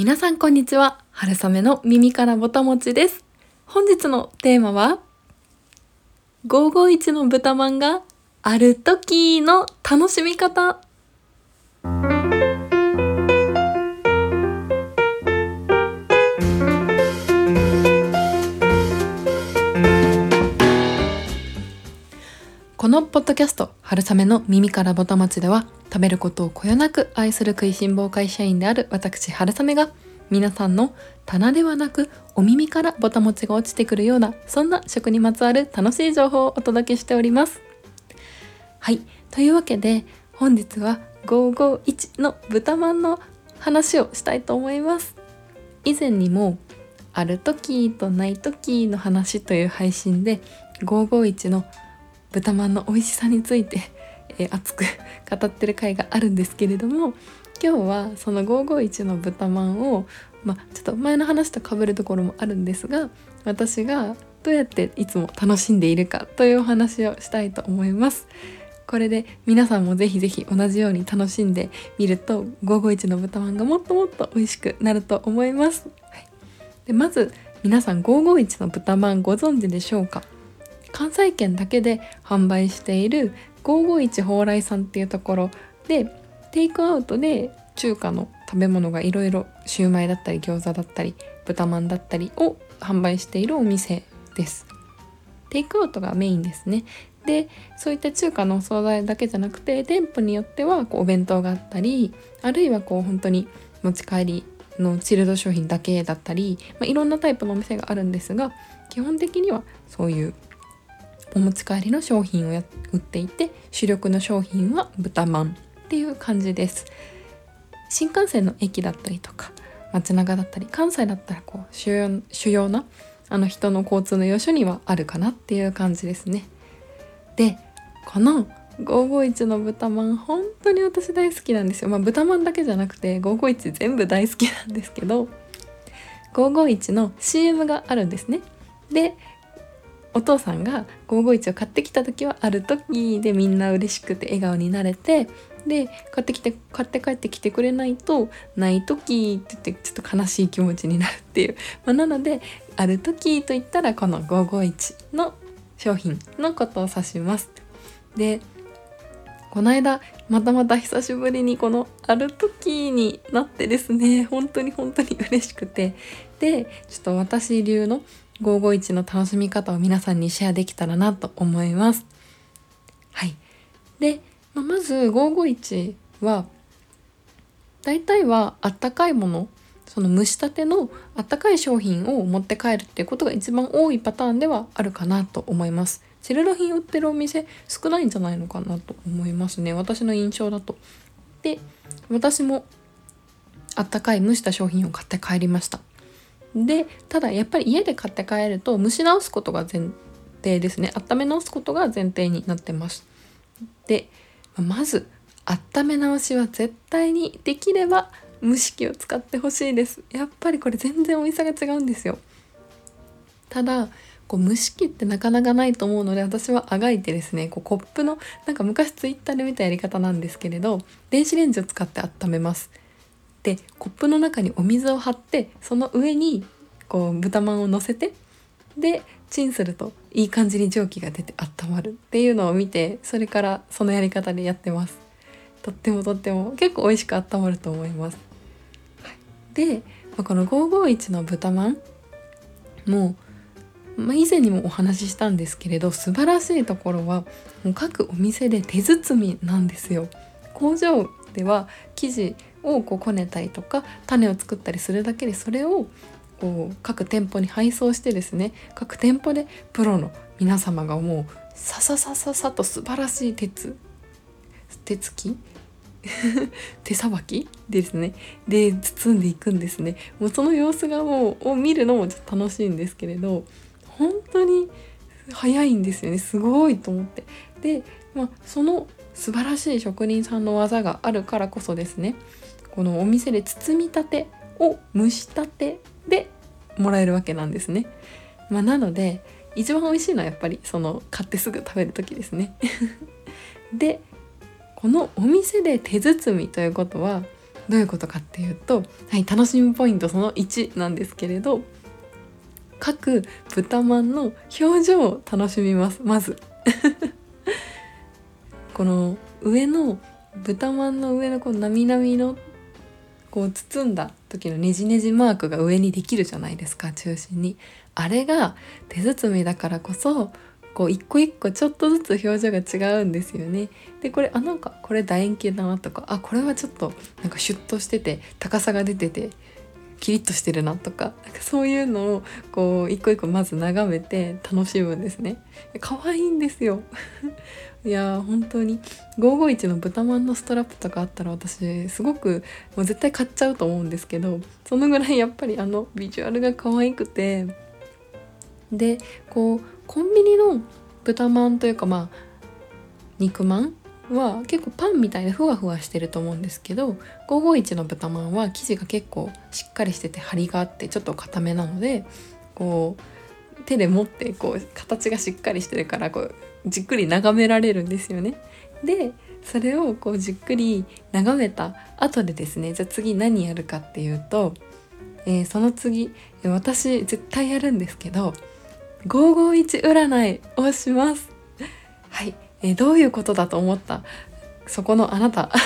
皆さんこんにちは。春雨の耳からぼたもちです。本日のテーマは551の豚まんがある時の楽しみ方。このポッドキャスト「春雨の耳からぼたもち」では食べることをこよなく愛する食いしん坊会社員である私春雨が皆さんの棚ではなくお耳からぼたもちが落ちてくるようなそんな食にまつわる楽しい情報をお届けしております。はい。というわけで本日は551の豚まんの話をしたいと思います。以前にもある時とない時の話という配信で551の豚まんの美味しさについて、えー、熱く 語ってる回があるんですけれども今日はその551の豚まんを、まあ、ちょっと前の話とかぶるところもあるんですが私がどうやっていつも楽しんでいるかというお話をしたいと思います。これで皆さんもぜひぜひ同じように楽しんでみると551の豚まんがもっともっと美味しくなると思います。はい、でまず皆さん551の豚まんご存知でしょうか？関西圏だけで販売している551蓬莱さんっていうところでテイクアウトで中華の食べ物がいろいろシューマイだったり餃子だったり豚まんだったりを販売しているお店です。テイクアウトがメインですね。でそういった中華のお惣菜だけじゃなくて店舗によってはこうお弁当があったりあるいはこう本当に持ち帰りのチルド商品だけだったり、まあ、いろんなタイプのお店があるんですが基本的にはそういうお持ち帰りの商品を売っていて主力の商品は豚まんっていう感じです。新幹線の駅だったりとか街中だったり関西だったらこう主要主要なあの人の交通の要所にはあるかなっていう感じですね。でこの551の豚まん本当に私大好きなんですよ。まあ豚まんだけじゃなくて551全部大好きなんですけど551の CM があるんですね。でお父さんが551を買ってきた時はある時でみんな嬉しくて笑顔になれてで買ってきて買って帰ってきてくれないとない時って言ってちょっと悲しい気持ちになるっていう、まあ、なのである時といったらこの551の商品のことを指します。でこの間またまた久しぶりにこのある時になってですね本当に本当に嬉しくてでちょっと私流の551の楽しみ方を皆さんにシェアできたらなと思います。はい。で、まあ、まず551は大体はあったかいものその蒸したてのあったかい商品を持って帰るっていうことが一番多いパターンではあるかなと思います。チルド品売ってるお店少ないんじゃないのかなと思いますね私の印象だと。で私もあったかい蒸した商品を買って帰りました。でただやっぱり家で買って帰ると蒸し直すことが前提ですね。温め直すことが前提になってます。でまず温め直しは絶対にできれば蒸し器を使ってほしいです。やっぱりこれ全然美味しさが違うんですよ。ただこう蒸し器ってなかなかないと思うので私はあがいてですねこうコップのなんか昔ツイッターで見たやり方なんですけれど電子レンジを使って温めます。でコップの中にお水を張ってその上にこう豚まんを乗せてでチンするといい感じに蒸気が出て温まる。っていうのを見てそれからそのやり方でやってます。とってもとっても結構美味しく温まると思います、はい、でこの551の豚まんもう、まあ、以前にもお話ししたんですけれど素晴らしいところはもう各お店で手包みなんですよ。工場では生地をこうこねたりとか種を作ったりするだけでそれをこう各店舗に配送してですね各店舗でプロの皆様がもうさささささと素晴らしい鉄手つき手さばきですね。で包んでいくんですね。もうその様子がもうを見るのもちょっと楽しいんですけれど本当に早いんですよね。すごいと思って。で、まあ、その素晴らしい職人さんの技があるからこそですね。このお店で包みたてを蒸したてでもらえるわけなんですね。まあ、なので一番美味しいのはやっぱりその買ってすぐ食べる時ですね。でこのお店で手包みということはどういうことかっていうと、はい、楽しみポイントその1なんですけれど各豚まんの表情を楽しみますまず この上の豚まんの上のこのなみなみのこう包んだ時のねじねじマークが上にできるじゃないですか中心に。あれが手包みだからこそこう一個一個ちょっとずつ表情が違うんですよね。でこれあなんかこれ楕円形だなとかあこれはちょっとなんかシュッとしてて高さが出ててキリッとしてるなとかなんかそういうのをこう一個一個まず眺めて楽しむんですね。可愛いんですよ。いや本当に。551の豚まんのストラップとかあったら私すごくもう絶対買っちゃうと思うんですけどそのぐらいやっぱりあのビジュアルが可愛くて。でこうコンビニの豚まんというかまあ肉まんは結構パンみたいでふわふわしてると思うんですけど551の豚まんは生地が結構しっかりしてて張りがあってちょっと硬めなのでこう手で持ってこう形がしっかりしてるからこうじっくり眺められるんですよね。でそれをこうじっくり眺めた後でですねじゃあ次何やるかっていうと、えー、その次私絶対やるんですけど551占いをします。はい、え、どういうことだと思った？そこのあなた。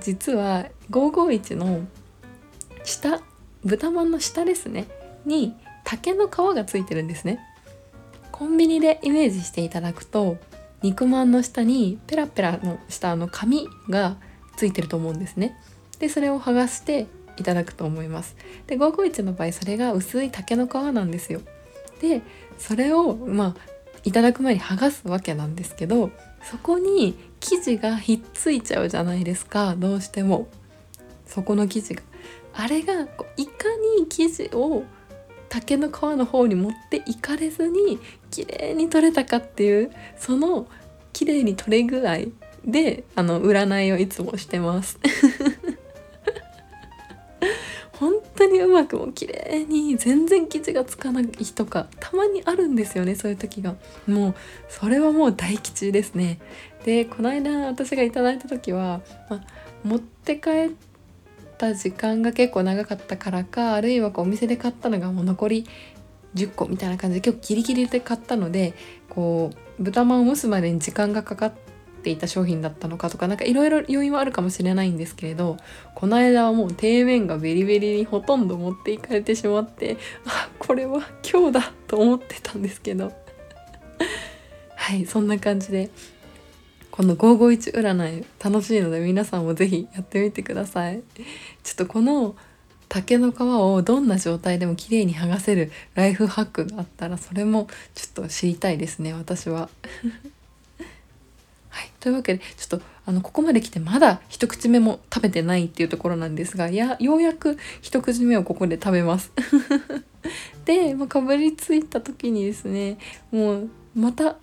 実は551の下豚まんの下ですね。に竹の皮がついてるんですね。コンビニでイメージしていただくと肉まんの下にペラペラの下の紙がついてると思うんですね。でそれを剥がしていただくと思います。で551の場合それが薄い竹の皮なんですよ。でそれをまあいただく前に剥がすわけなんですけどそこに生地がひっついちゃうじゃないですか。どうしても。そこの生地が。あれがこういかに生地を竹の皮の方に持っていかれずに綺麗に取れたかっていうその綺麗に取れ具合であの占いをいつもしてます。にうまくも綺麗に全然生地がつかない日とかたまにあるんですよねそういう時が。もうそれはもう大吉ですね。でこの間私がいただいた時は、ま持って帰った時間が結構長かったからかあるいはこうお店で買ったのがもう残り10個みたいな感じで結構ギリギリで買ったのでこう豚まんを蒸すまでに時間がかかっていた商品だったのかとか何かいろいろ要因はあるかもしれないんですけれどこの間はもう底面がベリベリにほとんど持っていかれてしまってあこれは今日だと思ってたんですけど はいそんな感じでこの551占い楽しいので皆さんも是非やってみてくださいちょっとこの竹の皮をどんな状態でも綺麗に剥がせるライフハックがあったらそれもちょっと知りたいですね私は。はい、というわけでちょっとあのここまで来てまだ一口目も食べてないっていうところなんですがいやようやく一口目をここで食べます。で、まあ、かぶりついた時にですねもうまた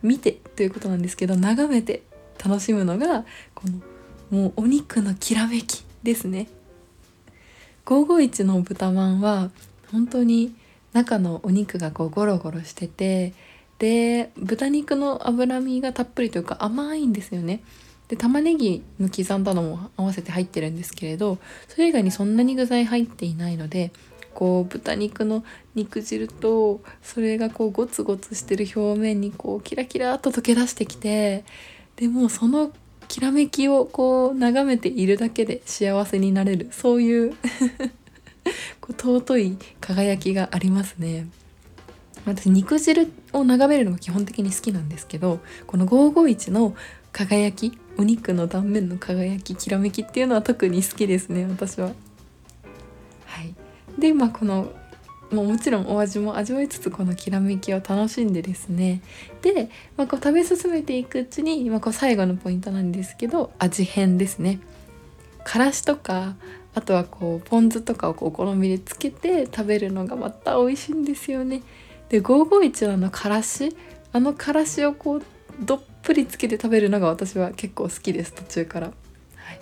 見てということなんですけど眺めて楽しむのがこのもうお肉のきらめきですね。551の豚まんは本当に中のお肉がこうゴロゴロしててで豚肉の脂身がたっぷりというか甘いんですよね。で玉ねぎの刻んだのも合わせて入ってるんですけれどそれ以外にそんなに具材入っていないのでこう豚肉の肉汁とそれがこうゴツゴツしてる表面にこうキラキラっと溶け出してきてでもそのきらめきをこう眺めているだけで幸せになれるそういう こう尊い輝きがありますね。私肉汁を眺めるのが基本的に好きなんですけどこの551の輝きお肉の断面の輝ききらめきっていうのは特に好きですね私は。はい、でまあこのもうもちろんお味も味わいつつこのきらめきを楽しんでですね。で、まあ、こう食べ進めていくうちに、まあ、こう最後のポイントなんですけど味変ですね。からしとかあとはこうポン酢とかをお好みでつけて食べるのがまた美味しいんですよね。で551のあのからしあのからしをこうどっぷりつけて食べるのが私は結構好きです途中から。はい、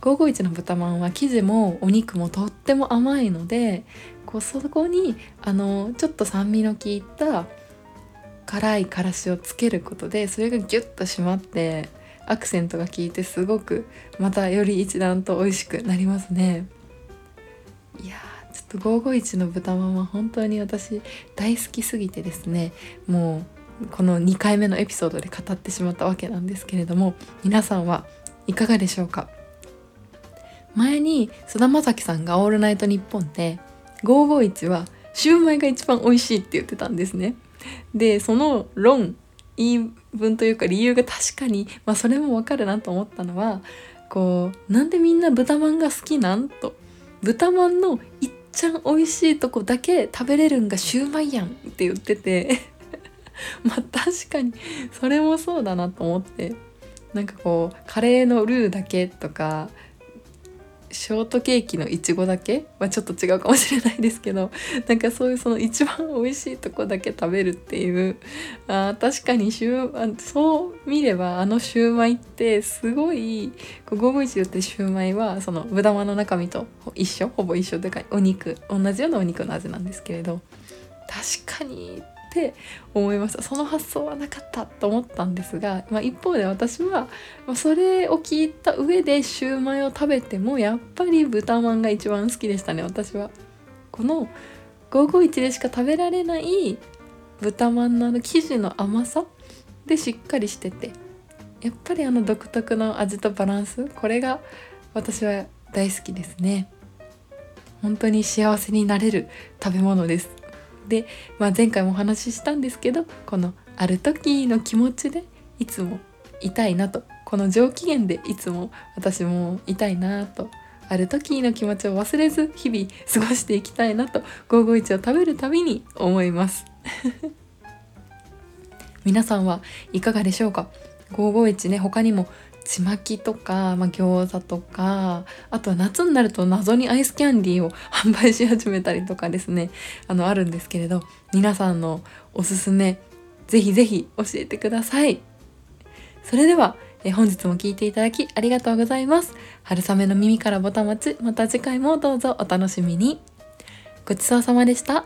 551の豚まんは生地もお肉もとっても甘いのでこうそこにあのちょっと酸味の効いた辛いからしをつけることでそれがギュッと締まってアクセントが効いてすごくまたより一段と美味しくなりますね。いやちょっと551の豚まんは本当に私大好きすぎてですねもうこの2回目のエピソードで語ってしまったわけなんですけれども皆さんはいかがでしょうか？前に菅田将暉さんが「オールナイトニッポン」で551はシューマイが一番美味しいって言ってたんですね。でその論言い分というか理由が確かに、まあ、それもわかるなと思ったのはこうなんでみんな豚まんが好きなん？と。豚まんのいっちゃん美味しいとこだけ食べれるんがシューマイやんって言ってて。まあ確かにそれもそうだなと思って。なんかこうカレーのルーだけとかショートケーキのいちごだけ？はちょっと違うかもしれないですけど。なんかそういうその一番美味しいとこだけ食べるっていう。あ確かにシュそう見ればあのシューマイってすごい551言ってシューマイはその豚まの中身と一緒？ほぼ一緒でかお肉。同じようなお肉の味なんですけれど。確かにって思いました。その発想はなかったと思ったんですが、まあ、一方で私はそれを聞いた上でシューマイを食べてもやっぱり豚まんが一番好きでしたね私は。この551でしか食べられない豚まんのあの生地の甘さでしっかりしててやっぱりあの独特の味とバランスこれが私は大好きですね。本当に幸せになれる食べ物です。で、まあ、前回もお話ししたんですけどこのある時の気持ちでいつもいたいなとこの上機嫌でいつも私もいたいなとある時の気持ちを忘れず日々過ごしていきたいなと551を食べるたびに思います。皆さんはいかがでしょうか？551ね他にもちまきとか、まあ、餃子とかあとは夏になると謎にアイスキャンディーを 販売し始めたりとかですねあのあるんですけれど皆さんのおすすめぜひぜひ教えてください。それではえ本日も聴いていただきありがとうございます。春雨の耳からぼたもちまた次回もどうぞお楽しみに。ごちそうさまでした。